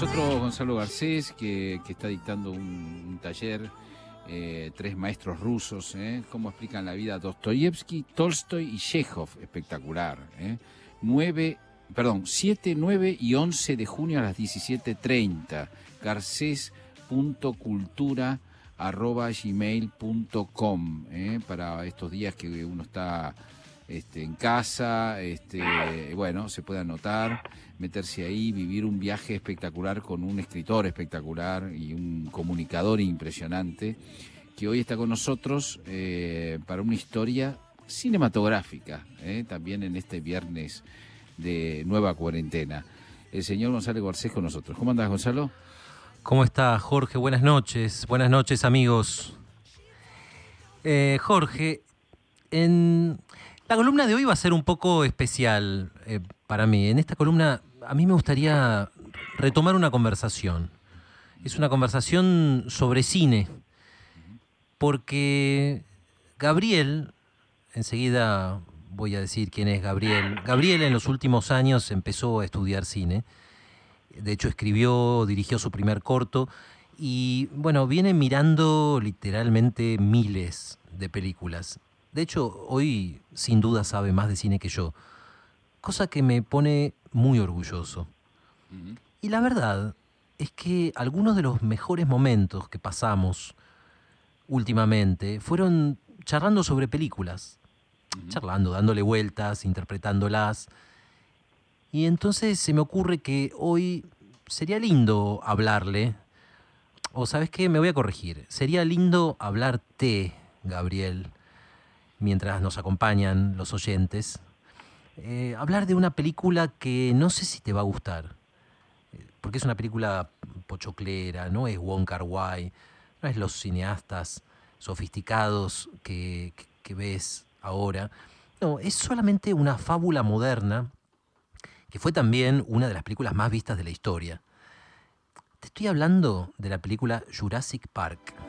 nosotros Gonzalo Garcés, que, está dictando un, taller, eh, tres maestros rusos, eh, cómo explican la vida Dostoyevsky, Tolstoy y Chekhov, espectacular. Eh. 9, perdón, 7, 9 y 11 de junio a las 17.30, garcés.cultura.gmail.com, eh, para estos días que uno está este, en casa, este, bueno, se puede anotar, meterse ahí, vivir un viaje espectacular con un escritor espectacular y un comunicador impresionante que hoy está con nosotros eh, para una historia cinematográfica, eh, también en este viernes de nueva cuarentena. El señor Gonzalo Garcés con nosotros. ¿Cómo andas, Gonzalo? ¿Cómo está, Jorge? Buenas noches. Buenas noches, amigos. Eh, Jorge, en la columna de hoy va a ser un poco especial eh, para mí. En esta columna a mí me gustaría retomar una conversación. Es una conversación sobre cine, porque Gabriel, enseguida voy a decir quién es Gabriel. Gabriel en los últimos años empezó a estudiar cine. De hecho, escribió, dirigió su primer corto y, bueno, viene mirando literalmente miles de películas. De hecho, hoy sin duda sabe más de cine que yo, cosa que me pone muy orgulloso. Y la verdad es que algunos de los mejores momentos que pasamos últimamente fueron charlando sobre películas, charlando, dándole vueltas, interpretándolas. Y entonces se me ocurre que hoy sería lindo hablarle, o sabes qué, me voy a corregir, sería lindo hablarte, Gabriel, mientras nos acompañan los oyentes, eh, hablar de una película que no sé si te va a gustar, eh, porque es una película pochoclera, no es Wong Kar Wai, no es los cineastas sofisticados que, ves ahora, no, es solamente una fábula moderna que fue también una de las películas más vistas de la historia. Te estoy hablando de la película Jurassic Park.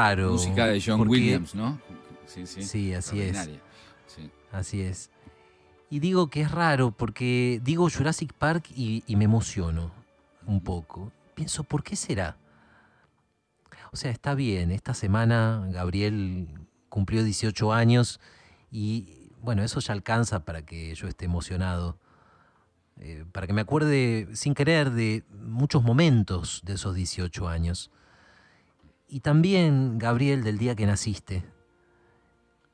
Raro. Música de John Williams, ¿no? Sí, sí. Sí, así es. Así es. Y digo que es raro porque digo Jurassic Park y, me emociono un poco. Pienso, ¿por qué será? O sea, está bien, esta semana Gabriel cumplió 18 años y bueno, eso ya alcanza para que yo esté emocionado, eh, para que me acuerde sin querer de muchos momentos de esos 18 años y también, Gabriel, del día que naciste.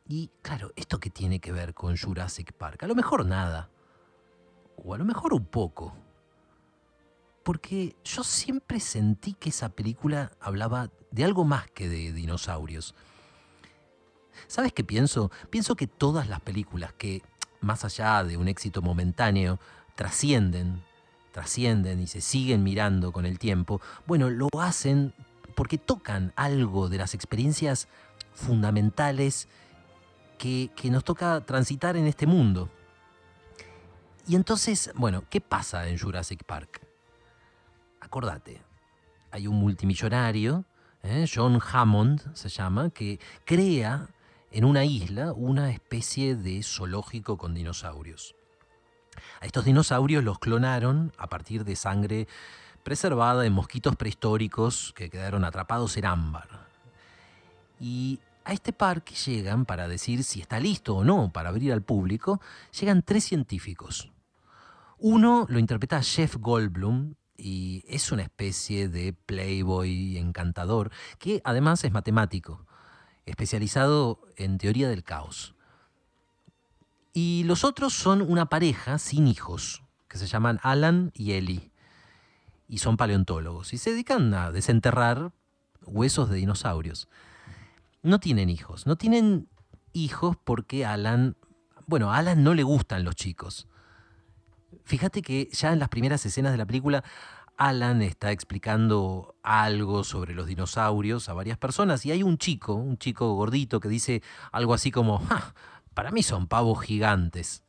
Y claro, ¿esto qué tiene que ver con Jurassic Park? A lo mejor nada. O a lo mejor un poco. Porque yo siempre sentí que esa película hablaba de algo más que de dinosaurios. ¿Sabes qué pienso? Pienso que todas las películas que, más allá de un éxito momentáneo, trascienden, trascienden y se siguen mirando con el tiempo, bueno, lo hacen porque tocan algo de las experiencias fundamentales que, nos toca transitar en este mundo. Y entonces, bueno, ¿qué pasa en Jurassic Park? Acordate, hay un multimillonario, ¿eh? John Hammond se llama, que crea en una isla una especie de zoológico con dinosaurios. A estos dinosaurios los clonaron a partir de sangre preservada en mosquitos prehistóricos que quedaron atrapados en ámbar. Y a este parque llegan, para decir si está listo o no para abrir al público, llegan tres científicos. Uno lo interpreta Jeff Goldblum y es una especie de playboy encantador que además es matemático, especializado en teoría del caos. Y los otros son una pareja sin hijos, que se llaman Alan y Ellie y son paleontólogos y se dedican a desenterrar huesos de dinosaurios. No tienen hijos, no tienen hijos porque Alan, bueno, a Alan no le gustan los chicos. Fíjate que ya en las primeras escenas de la película Alan está explicando algo sobre los dinosaurios a varias personas y hay un chico, un chico gordito que dice algo así como, para mí son pavos gigantes,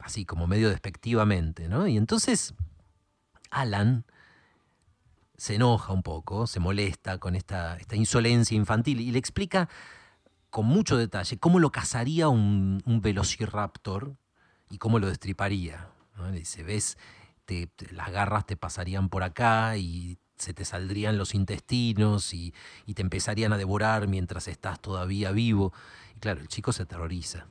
así como medio despectivamente, ¿no? Y entonces Alan se enoja un poco, se molesta con esta, insolencia infantil y le explica con mucho detalle cómo lo cazaría un, velociraptor y cómo lo destriparía. ¿no? dice, ves las garras te pasarían por acá y se te saldrían los intestinos y, te empezarían a devorar mientras estás todavía vivo. Y claro, el chico se aterroriza.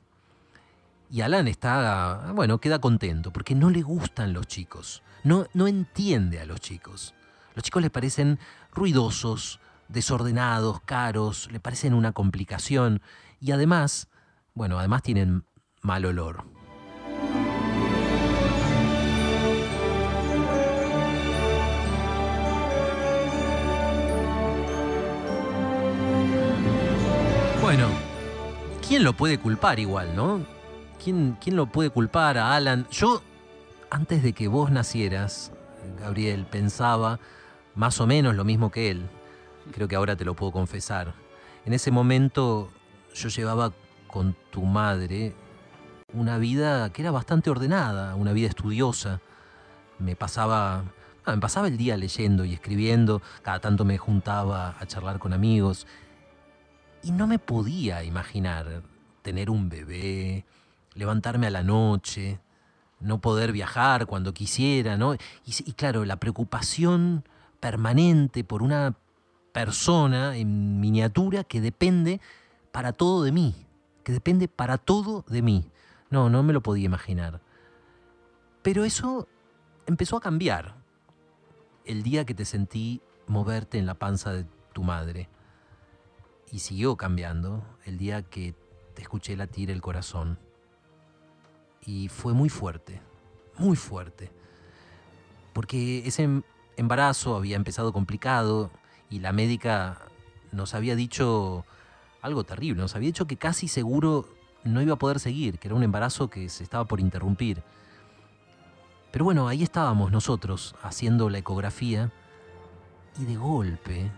Y Alan está, bueno, queda contento porque no le gustan los chicos, no, no entiende a los chicos. Los chicos le parecen ruidosos, desordenados, caros, le parecen una complicación y además, bueno, además tienen mal olor. Bueno, ¿quién lo puede culpar igual, no? ¿Quién, ¿Quién lo puede culpar a Alan? Yo, antes de que vos nacieras, Gabriel, pensaba más o menos lo mismo que él. Creo que ahora te lo puedo confesar. En ese momento yo llevaba con tu madre una vida que era bastante ordenada, una vida estudiosa. Me pasaba, me pasaba el día leyendo y escribiendo, cada tanto me juntaba a charlar con amigos y no me podía imaginar tener un bebé, levantarme a la noche, no poder viajar cuando quisiera, ¿no? Y, claro, la preocupación permanente por una persona en miniatura que depende para todo de mí, que depende para todo de mí. No, no me lo podía imaginar. Pero eso empezó a cambiar el día que te sentí moverte en la panza de tu madre y siguió cambiando el día que te escuché latir el corazón. Y fue muy fuerte, muy fuerte. Porque ese em, embarazo había empezado complicado y la médica nos había dicho algo terrible, nos había dicho que casi seguro no iba a poder seguir, que era un embarazo que se estaba por interrumpir. Pero bueno, ahí estábamos nosotros haciendo la ecografía y de golpe,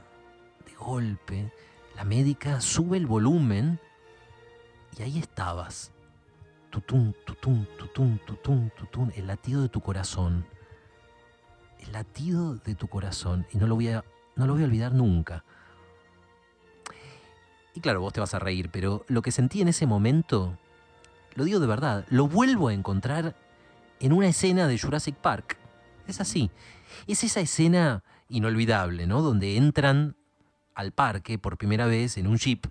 de golpe, la médica sube el volumen y ahí estabas. Tutún, tutún, tutún, tutún, tutún, el latido de tu corazón. El latido de tu corazón. Y no lo voy a, no lo voy a olvidar nunca. Y claro, vos te vas a reír, pero lo que sentí en ese momento, lo digo de verdad, lo vuelvo a encontrar en una escena de Jurassic Park. Es así. Es esa escena inolvidable, ¿no? Donde entran al parque por primera vez en un jeep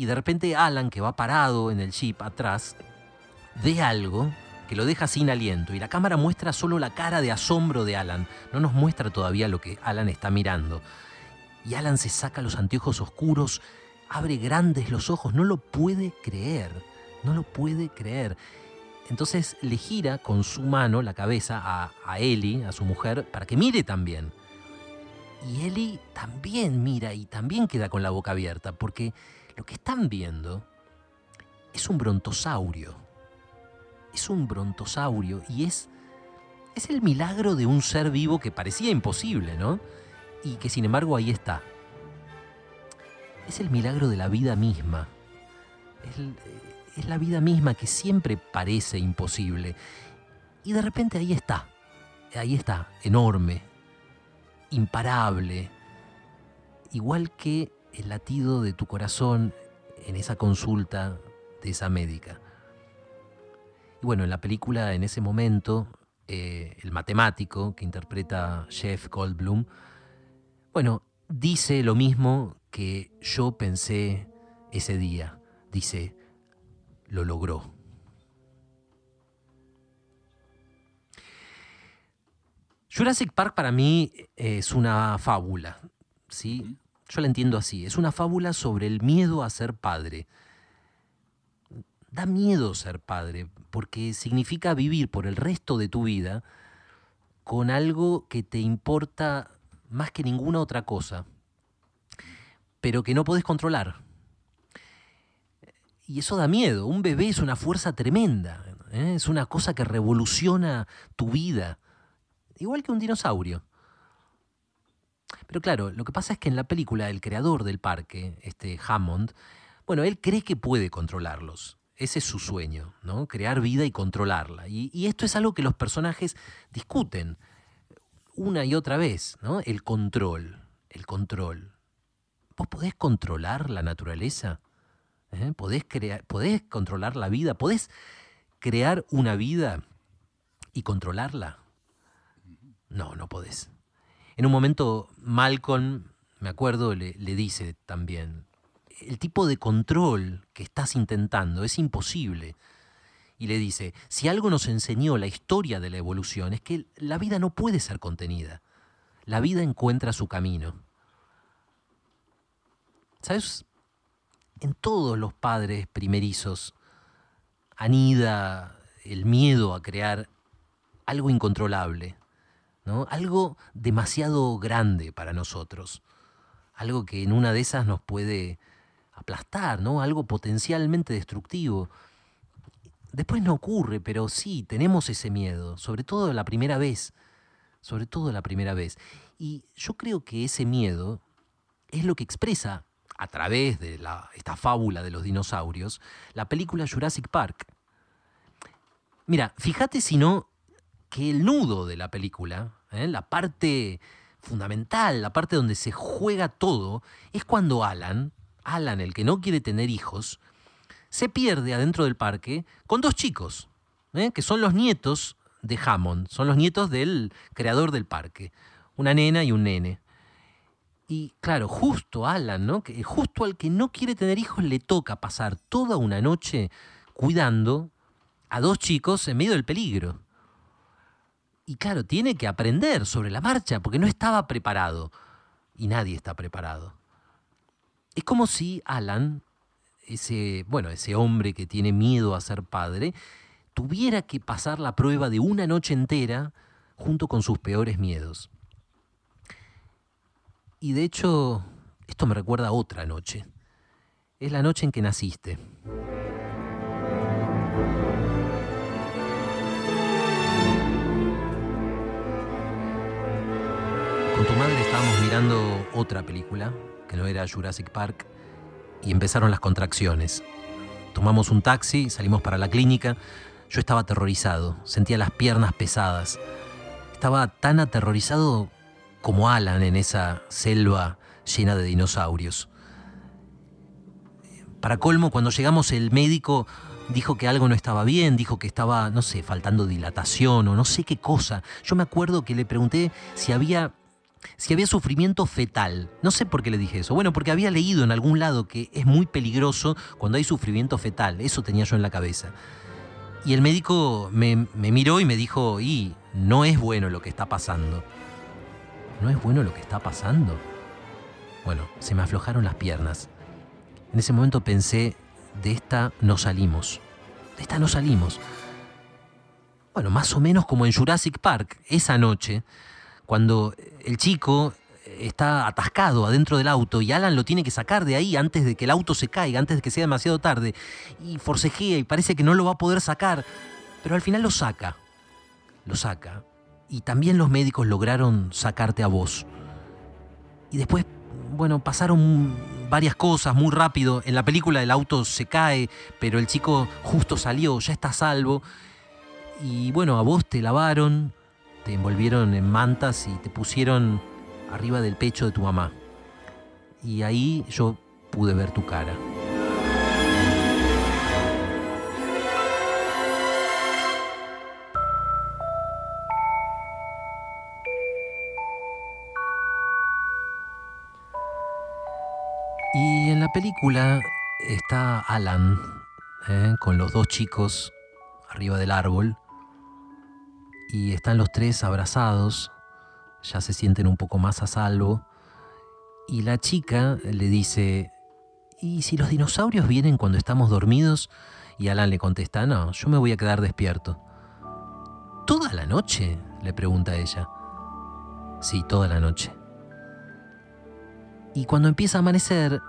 y de repente Alan, que va parado en el jeep atrás, ve algo que lo deja sin aliento y la cámara muestra solo la cara de asombro de Alan, no nos muestra todavía lo que Alan está mirando. Y Alan se saca los anteojos oscuros, abre grandes los ojos, no lo puede creer, no lo puede creer. Entonces le gira con su mano la cabeza a, a Ellie, a su mujer, para que mire también. Y Eli también mira y también queda con la boca abierta, porque lo que están viendo es un brontosaurio. Es un brontosaurio y es, es el milagro de un ser vivo que parecía imposible, ¿no? Y que sin embargo ahí está. Es el milagro de la vida misma. Es, es la vida misma que siempre parece imposible. Y de repente ahí está. Ahí está, enorme, imparable, igual que el latido de tu corazón en esa consulta de esa médica. Y bueno, en la película, en ese momento, eh, el matemático que interpreta Jeff Goldblum, bueno, dice lo mismo que yo pensé ese día. Dice, lo logró. Jurassic Park para mí es una fábula, ¿sí? Yo la entiendo así, es una fábula sobre el miedo a ser padre. Da miedo ser padre, porque significa vivir por el resto de tu vida con algo que te importa más que ninguna otra cosa, pero que no podés controlar. Y eso da miedo. Un bebé es una fuerza tremenda, ¿eh? es una cosa que revoluciona tu vida igual que un dinosaurio. Pero claro, lo que pasa es que en la película el creador del parque, este Hammond, bueno, él cree que puede controlarlos. Ese es su sueño, ¿no? Crear vida y controlarla. Y, esto es algo que los personajes discuten una y otra vez, ¿no? El control, el control. ¿Vos podés controlar la naturaleza? ¿Eh? ¿Podés, crear, ¿Podés controlar la vida? ¿Podés crear una vida y controlarla? No, no podés. En un momento Malcolm, me acuerdo, le dice también, el tipo de control que estás intentando es imposible. Y le dice, si algo nos enseñó la historia de la evolución es que la vida no puede ser contenida. La vida encuentra su camino. ¿Sabes? En todos los padres primerizos anida el miedo a crear algo incontrolable, ¿no? algo demasiado grande para nosotros, algo que en una de esas nos puede aplastar, ¿no? algo potencialmente destructivo. Después no ocurre, pero sí, tenemos ese miedo, sobre todo la primera vez, sobre todo la primera vez. Y yo creo que ese miedo es lo que expresa a través de la, esta fábula de los dinosaurios, la película Jurassic Park. Mira, fíjate si no que el nudo de la película, ¿eh? la parte fundamental, la parte donde se juega todo, es cuando Alan, Alan el que no quiere tener hijos, se pierde adentro del parque con dos chicos, ¿eh? que son los nietos de Hammond, son los nietos del creador del parque, una nena y un nene. Y claro, justo Alan, justo al que no quiere tener hijos le toca pasar toda una noche cuidando a dos chicos en medio del peligro. Y claro, tiene que aprender sobre la marcha porque no estaba preparado. Y nadie está preparado. Es como si Alan, ese, bueno, ese hombre que tiene miedo a ser padre, tuviera que pasar la prueba de una noche entera junto con sus peores miedos. Y de hecho, esto me recuerda a otra noche. Es la noche en que naciste. Con tu madre estábamos mirando otra película, que no era Jurassic Park, y empezaron las contracciones. Tomamos un taxi, salimos para la clínica. Yo estaba aterrorizado, sentía las piernas pesadas. Estaba tan aterrorizado como Alan en esa selva llena de dinosaurios. Para colmo, cuando llegamos el médico dijo que algo no estaba bien, dijo que estaba, no sé, faltando dilatación o no sé qué cosa. Yo me acuerdo que le pregunté si había si había sufrimiento fetal. No sé por qué le dije eso. Bueno, porque había leído en algún lado que es muy peligroso cuando hay sufrimiento fetal. Eso tenía yo en la cabeza. Y el médico me, miró y me dijo, y no es bueno lo que está pasando. ¿No es bueno lo que está pasando? Bueno, se me aflojaron las piernas. En ese momento pensé, de esta no salimos. De esta no salimos. Bueno, más o menos como en Jurassic Park, esa noche, cuando el chico está atascado adentro del auto y Alan lo tiene que sacar de ahí antes de que el auto se caiga, antes de que sea demasiado tarde, y forcejea y parece que no lo va a poder sacar, pero al final lo saca. Lo saca y también los médicos lograron sacarte a vos. Y después, bueno, pasaron varias cosas muy rápido. En la película el auto se cae, pero el chico justo salió, ya está salvo. Y bueno, a vos te lavaron, te envolvieron en mantas y te pusieron arriba del pecho de tu mamá. Y ahí yo pude ver tu cara. Y en la película está Alan ¿eh? con los dos chicos arriba del árbol y están los tres abrazados, ya se sienten un poco más a salvo y la chica le dice, ¿y si los dinosaurios vienen cuando estamos dormidos? Y Alan le contesta, no, yo me voy a quedar despierto. ¿Toda la noche? le pregunta ella. Sí, toda la noche. Y cuando empieza a amanecer,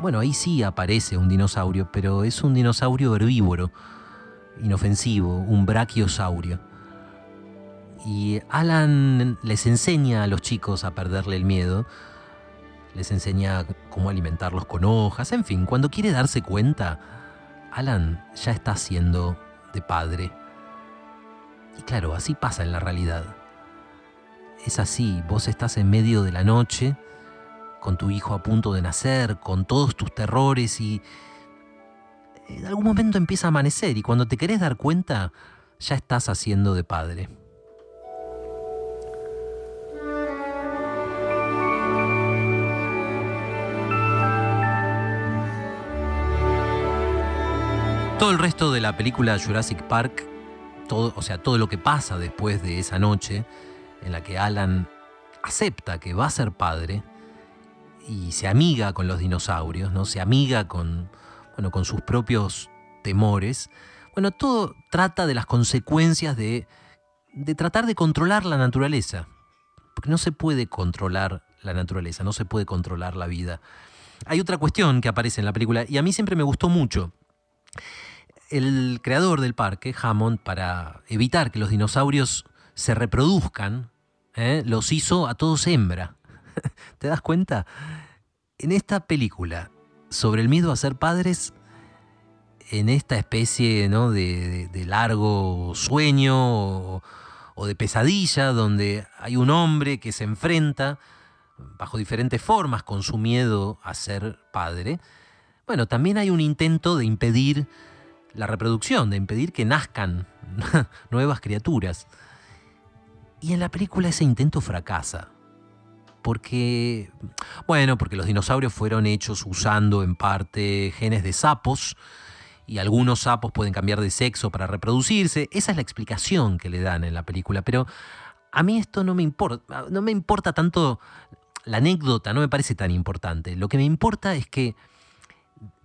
bueno, ahí sí aparece un dinosaurio, pero es un dinosaurio herbívoro, inofensivo, un brachiosaurio. Y Alan les enseña a los chicos a perderle el miedo, les enseña cómo alimentarlos con hojas, en fin, cuando quiere darse cuenta, Alan ya está siendo de padre. Y claro, así pasa en la realidad. Es así, vos estás en medio de la noche, con tu hijo a punto de nacer, con todos tus terrores y en algún momento empieza a amanecer y cuando te querés dar cuenta, ya estás haciendo de padre. Todo el resto de la película Jurassic Park, todo, o sea, todo lo que pasa después de esa noche en la que Alan acepta que va a ser padre y se amiga con los dinosaurios, ¿no? Se amiga con, bueno, con sus propios temores. Bueno, todo trata de las consecuencias de, de tratar de controlar la naturaleza. Porque no se puede controlar la naturaleza, no se puede controlar la vida. Hay otra cuestión que aparece en la película y a mí siempre me gustó mucho el creador del parque, Hammond, para evitar que los dinosaurios se reproduzcan, ¿eh? los hizo a todos hembra. ¿Te das cuenta? En esta película sobre el miedo a ser padres, en esta especie ¿no? de, largo sueño o, o de pesadilla, donde hay un hombre que se enfrenta bajo diferentes formas con su miedo a ser padre, bueno, también hay un intento de impedir la reproducción, de impedir que nazcan nuevas criaturas. Y en la película ese intento fracasa. Porque, bueno, porque los dinosaurios fueron hechos usando en parte genes de sapos y algunos sapos pueden cambiar de sexo para reproducirse. Esa es la explicación que le dan en la película. Pero a mí esto no me importa, no me importa tanto la anécdota, no me parece tan importante. Lo que me importa es que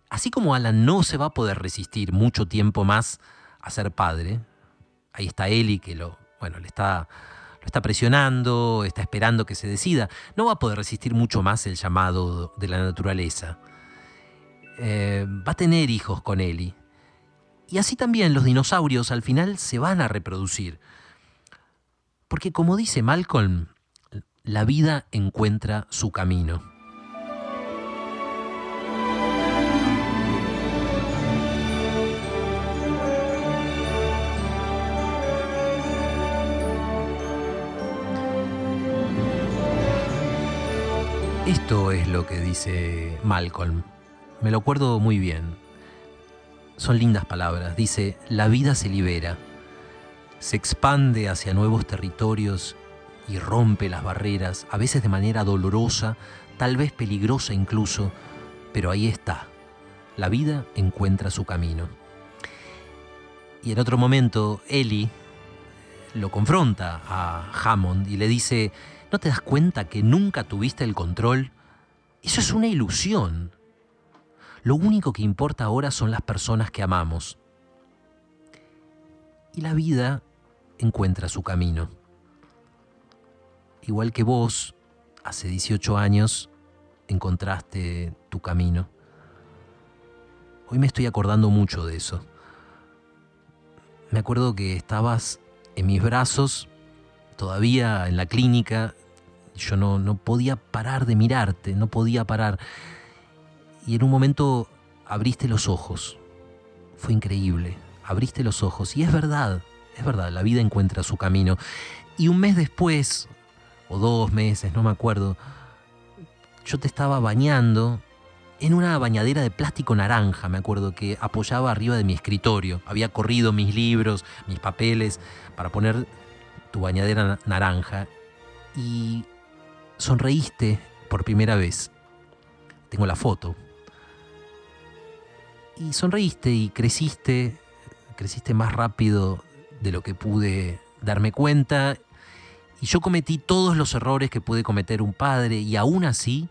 así como Alan no se va a poder resistir mucho tiempo más a ser padre, ahí está Eli que lo, bueno, le está, lo está presionando, está esperando que se decida, no va a poder resistir mucho más el llamado de la naturaleza. Eh, va a tener hijos con Eli. Y así también los dinosaurios al final se van a reproducir. Porque como dice Malcolm, la vida encuentra su camino. Esto es lo que dice Malcolm. Me lo acuerdo muy bien. Son lindas palabras. Dice, la vida se libera, se expande hacia nuevos territorios y rompe las barreras, a veces de manera dolorosa, tal vez peligrosa incluso, pero ahí está. La vida encuentra su camino. Y en otro momento, Ellie lo confronta a Hammond y le dice, ¿No te das cuenta que nunca tuviste el control? Eso es una ilusión. Lo único que importa ahora son las personas que amamos. Y la vida encuentra su camino. Igual que vos, hace 18 años, encontraste tu camino. Hoy me estoy acordando mucho de eso. Me acuerdo que estabas en mis brazos, todavía en la clínica, yo no, no podía parar de mirarte, no podía parar. Y en un momento abriste los ojos. Fue increíble. Abriste los ojos. Y es verdad, es verdad, la vida encuentra su camino. Y un mes después, o dos meses, no me acuerdo, yo te estaba bañando en una bañadera de plástico naranja, me acuerdo, que apoyaba arriba de mi escritorio. Había corrido mis libros, mis papeles, para poner tu bañadera naranja. Y sonreíste por primera vez. Tengo la foto. Y sonreíste y creciste, creciste más rápido de lo que pude darme cuenta. Y yo cometí todos los errores que puede cometer un padre y aún así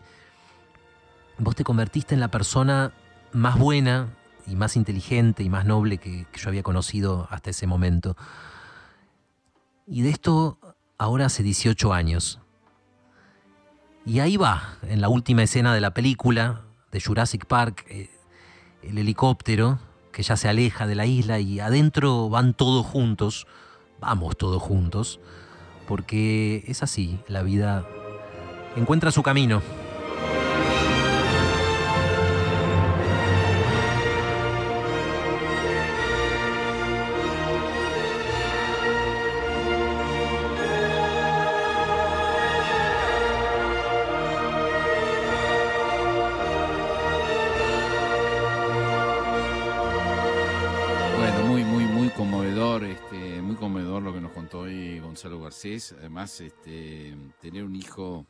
vos te convertiste en la persona más buena y más inteligente y más noble que, que yo había conocido hasta ese momento. Y de esto ahora hace 18 años. Y ahí va, en la última escena de la película de Jurassic Park, eh, el helicóptero que ya se aleja de la isla y adentro van todos juntos, vamos todos juntos, porque es así, la vida encuentra su camino. Además, este, tener un hijo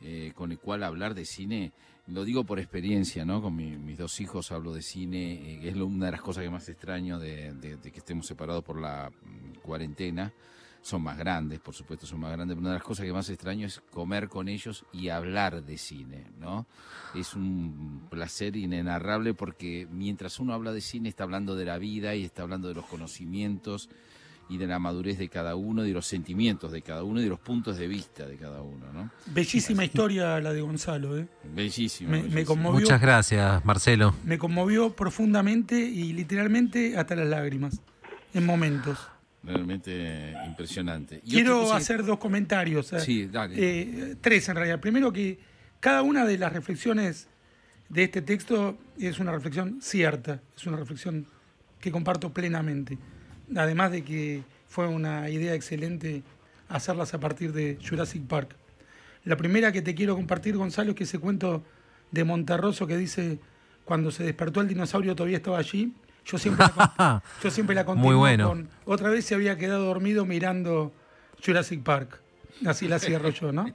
eh, con el cual hablar de cine, lo digo por experiencia, ¿no? Con mis dos hijos hablo de cine, eh, es una de las cosas que más extraño de, que estemos separados por la mm, cuarentena. Son más grandes, por supuesto, son más grandes, una de las cosas que más extraño es comer con ellos y hablar de cine, ¿no? Es un placer inenarrable porque mientras uno habla de cine está hablando de la vida y está hablando de los conocimientos y de la madurez de cada uno, de los sentimientos de cada uno y de los puntos de vista de cada uno. ¿no? Bellísima historia la de Gonzalo. ¿eh? Bellísima. Me, conmovió, Muchas gracias, Marcelo. Me conmovió profundamente y literalmente hasta las lágrimas, en momentos. Realmente impresionante. Quiero hacer dos comentarios. ¿eh? Sí, dale. Eh, tres en realidad. Primero que cada una de las reflexiones de este texto es una reflexión cierta, es una reflexión que comparto plenamente además de que fue una idea excelente hacerlas a partir de Jurassic Park. La primera que te quiero compartir, Gonzalo, es que ese cuento de Monterroso que dice, cuando se despertó el dinosaurio todavía estaba allí. Yo siempre la, yo siempre la conté con, otra vez se había quedado dormido mirando Jurassic Park. Así la cierro yo, ¿no?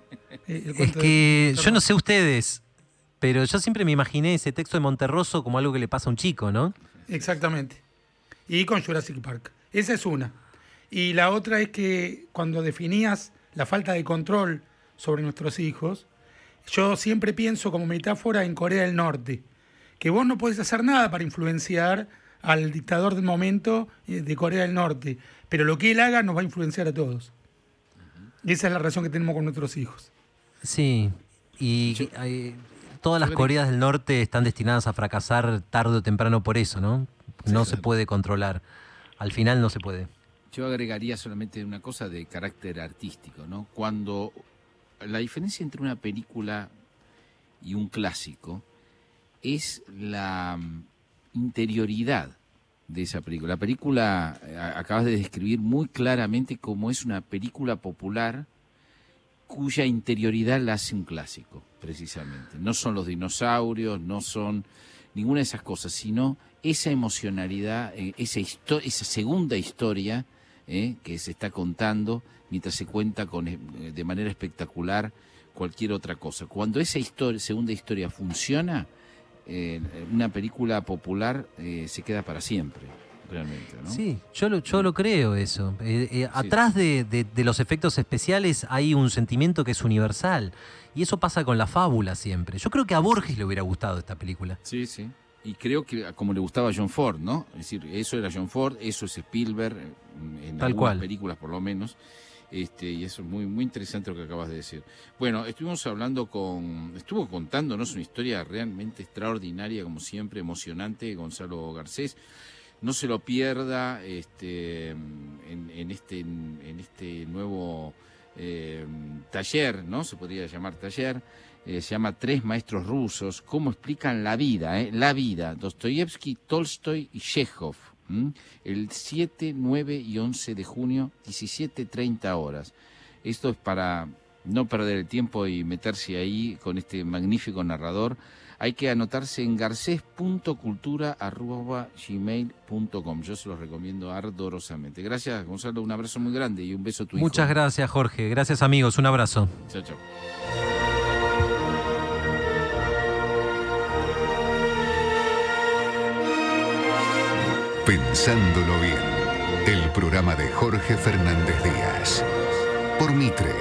Eh, es que yo no sé ustedes, pero yo siempre me imaginé ese texto de Monterroso como algo que le pasa a un chico, ¿no? Exactamente. Y con Jurassic Park. Esa es una. Y la otra es que cuando definías la falta de control sobre nuestros hijos, yo siempre pienso como metáfora en Corea del Norte, que vos no podés hacer nada para influenciar al dictador del momento eh, de Corea del Norte, pero lo que él haga nos va a influenciar a todos. Y esa es la relación que tenemos con nuestros hijos. Sí, y todas las Coreas del Norte están destinadas a fracasar tarde o temprano por eso, ¿no? No se puede controlar al final no se puede. Yo agregaría solamente una cosa de carácter artístico, ¿no? Cuando la diferencia entre una película y un clásico es la mm, interioridad de esa película. La película, eh, acabas de describir muy claramente cómo es una película popular cuya interioridad la hace un clásico, precisamente. No son los dinosaurios, no son ninguna de esas cosas, sino esa emocionalidad, eh, esa, esa segunda historia eh, que se está contando mientras se cuenta con, eh, de manera espectacular cualquier otra cosa. Cuando esa historia, segunda historia funciona, una película popular se queda para siempre. Realmente, ¿no? Sí, yo lo, yo lo creo eso. atrás de, de, los efectos especiales hay un sentimiento que es universal. Y eso pasa con la fábula siempre. Yo creo que a Borges le hubiera gustado esta película. Sí, sí y creo que como le gustaba a John Ford, ¿no? Es decir, eso era John Ford, eso es Spielberg, en Tal algunas películas por lo menos. Este, y eso es muy, muy interesante lo que acabas de decir. Bueno, estuvimos hablando con, estuvo contándonos una historia realmente extraordinaria, como siempre, emocionante, Gonzalo Garcés. No se lo pierda este, en, este, en, este nuevo eh, taller, ¿no? Se podría llamar taller eh, se llama Tres Maestros Rusos, cómo explican la vida, eh, la vida, Dostoyevsky, Tolstoy y Chekhov, el 7, 9 y 11 de junio, 17.30 horas. Esto es para no perder el tiempo y meterse ahí con este magnífico narrador. Hay que anotarse en garcés.cultura.gmail.com. Yo se los recomiendo ardorosamente. Gracias, Gonzalo. Un abrazo muy grande y un beso a tu Muchas gracias, Jorge. Gracias, amigos. Un abrazo. Chao, chao. Pensándolo bien, el programa de Jorge Fernández Díaz. Por Mitre